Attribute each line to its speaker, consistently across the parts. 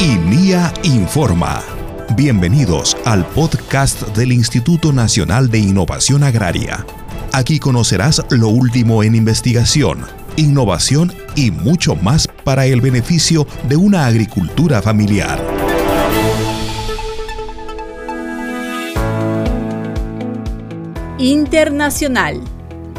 Speaker 1: INIA Informa. Bienvenidos al podcast del Instituto Nacional de Innovación Agraria. Aquí conocerás lo último en investigación, innovación y mucho más para el beneficio de una agricultura familiar.
Speaker 2: Internacional.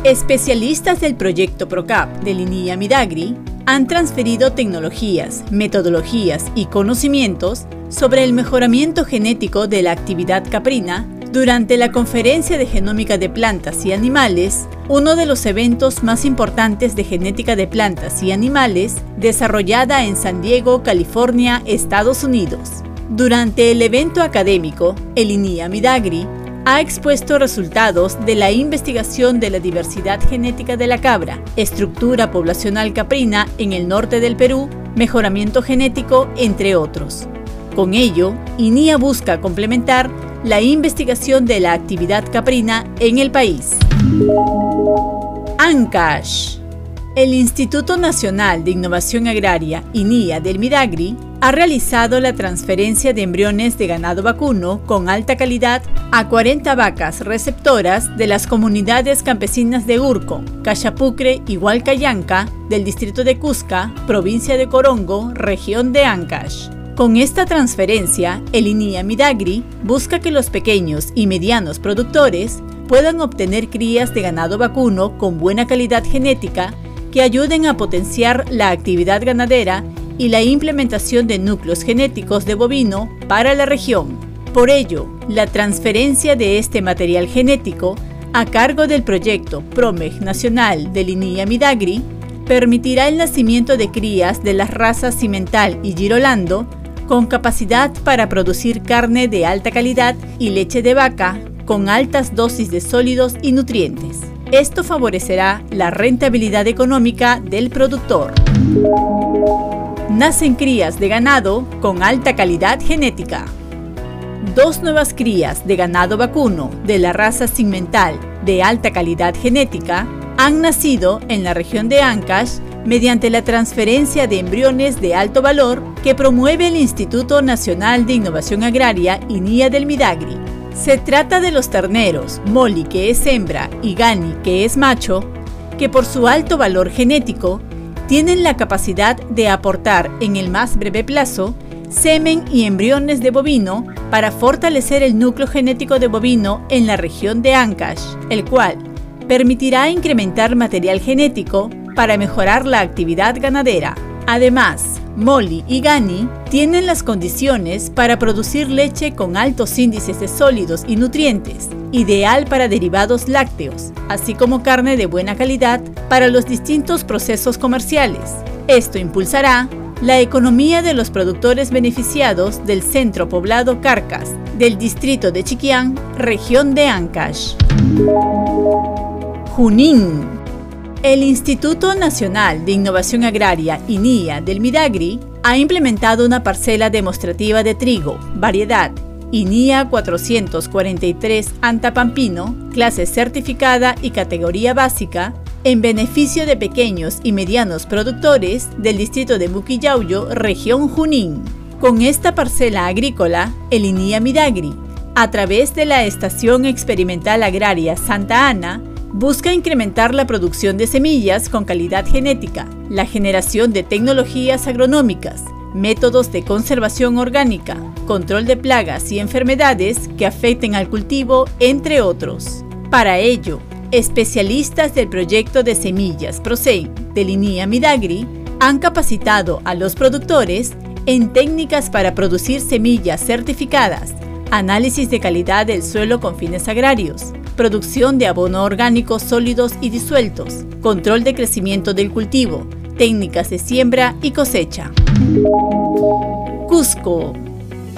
Speaker 2: Especialistas del proyecto PROCAP de Linía Midagri han transferido tecnologías, metodologías y conocimientos sobre el mejoramiento genético de la actividad caprina durante la Conferencia de Genómica de Plantas y Animales, uno de los eventos más importantes de genética de plantas y animales desarrollada en San Diego, California, Estados Unidos. Durante el evento académico, el INIA Midagri ha expuesto resultados de la investigación de la diversidad genética de la cabra, estructura poblacional caprina en el norte del Perú, mejoramiento genético, entre otros. Con ello, INIA busca complementar la investigación de la actividad caprina en el país. ANCASH el Instituto Nacional de Innovación Agraria, INIA del Midagri, ha realizado la transferencia de embriones de ganado vacuno con alta calidad a 40 vacas receptoras de las comunidades campesinas de Urco, Cachapucre y Hualcayanca del distrito de Cusca, provincia de Corongo, región de Ancash. Con esta transferencia, el INIA Midagri busca que los pequeños y medianos productores puedan obtener crías de ganado vacuno con buena calidad genética que ayuden a potenciar la actividad ganadera y la implementación de núcleos genéticos de bovino para la región. Por ello, la transferencia de este material genético a cargo del proyecto PROMEG Nacional de Linía Midagri permitirá el nacimiento de crías de las razas Cimental y Girolando con capacidad para producir carne de alta calidad y leche de vaca con altas dosis de sólidos y nutrientes. Esto favorecerá la rentabilidad económica del productor. Nacen crías de ganado con alta calidad genética. Dos nuevas crías de ganado vacuno de la raza segmental de alta calidad genética han nacido en la región de Ancash mediante la transferencia de embriones de alto valor que promueve el Instituto Nacional de Innovación Agraria INIA del Midagri se trata de los terneros, Molly que es hembra y Gani que es macho, que por su alto valor genético tienen la capacidad de aportar en el más breve plazo semen y embriones de bovino para fortalecer el núcleo genético de bovino en la región de Ancash, el cual permitirá incrementar material genético para mejorar la actividad ganadera. Además, Molly y Gani tienen las condiciones para producir leche con altos índices de sólidos y nutrientes, ideal para derivados lácteos, así como carne de buena calidad para los distintos procesos comerciales. Esto impulsará la economía de los productores beneficiados del centro poblado Carcas, del distrito de Chiquián, región de Ancash. Junín el Instituto Nacional de Innovación Agraria, INIA, del Midagri, ha implementado una parcela demostrativa de trigo, variedad INIA 443 Antapampino, clase certificada y categoría básica, en beneficio de pequeños y medianos productores del distrito de Muquillauyo, región Junín. Con esta parcela agrícola, el INIA Midagri, a través de la Estación Experimental Agraria Santa Ana, busca incrementar la producción de semillas con calidad genética, la generación de tecnologías agronómicas, métodos de conservación orgánica, control de plagas y enfermedades que afecten al cultivo, entre otros. Para ello, especialistas del proyecto de semillas ProSei de Linía Midagri han capacitado a los productores en técnicas para producir semillas certificadas, análisis de calidad del suelo con fines agrarios, producción de abono orgánico sólidos y disueltos, control de crecimiento del cultivo, técnicas de siembra y cosecha. Cusco.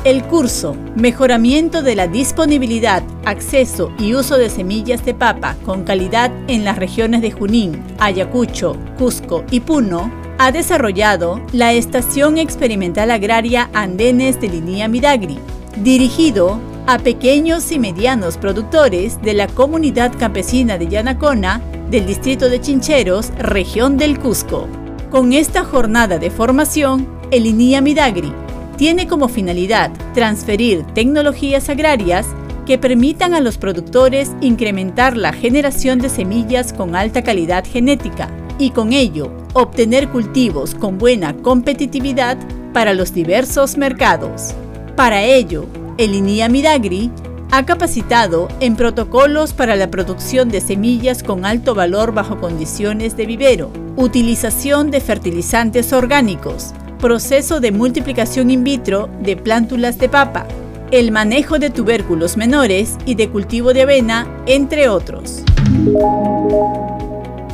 Speaker 2: El curso Mejoramiento de la disponibilidad, acceso y uso de semillas de papa con calidad en las regiones de Junín, Ayacucho, Cusco y Puno ha desarrollado la Estación Experimental Agraria Andenes de Línea Midagri, dirigido a pequeños y medianos productores de la comunidad campesina de Yanacona del distrito de Chincheros, región del Cusco. Con esta jornada de formación, el INIA Midagri tiene como finalidad transferir tecnologías agrarias que permitan a los productores incrementar la generación de semillas con alta calidad genética y con ello obtener cultivos con buena competitividad para los diversos mercados. Para ello, el INIA Midagri ha capacitado en protocolos para la producción de semillas con alto valor bajo condiciones de vivero, utilización de fertilizantes orgánicos, proceso de multiplicación in vitro de plántulas de papa, el manejo de tubérculos menores y de cultivo de avena, entre otros.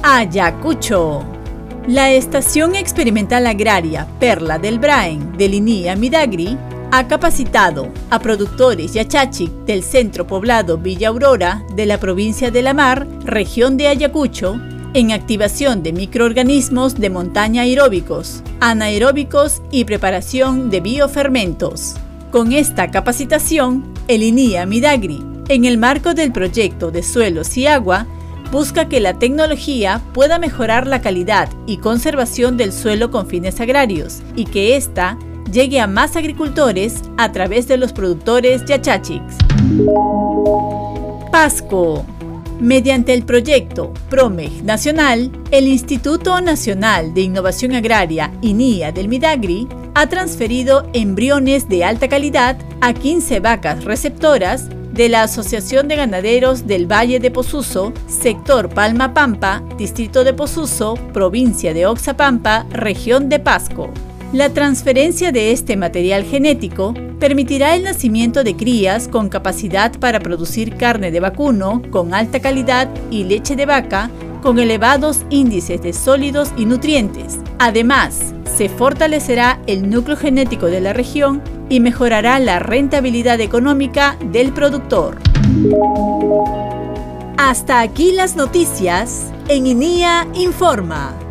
Speaker 2: Ayacucho. La Estación Experimental Agraria Perla del Braen de Linia Midagri ha capacitado a productores yachachic del centro poblado Villa Aurora de la provincia de La Mar, región de Ayacucho, en activación de microorganismos de montaña aeróbicos, anaeróbicos y preparación de biofermentos. Con esta capacitación, el INIA Midagri, en el marco del proyecto de suelos y agua, busca que la tecnología pueda mejorar la calidad y conservación del suelo con fines agrarios y que ésta llegue a más agricultores a través de los productores yachachics. Pasco Mediante el proyecto PROMEG Nacional, el Instituto Nacional de Innovación Agraria, INIA del Midagri, ha transferido embriones de alta calidad a 15 vacas receptoras de la Asociación de Ganaderos del Valle de Posuso, sector Palma Pampa, distrito de Posuso, provincia de Oxapampa, región de Pasco. La transferencia de este material genético permitirá el nacimiento de crías con capacidad para producir carne de vacuno con alta calidad y leche de vaca con elevados índices de sólidos y nutrientes. Además, se fortalecerá el núcleo genético de la región y mejorará la rentabilidad económica del productor. Hasta aquí las noticias en INIA Informa.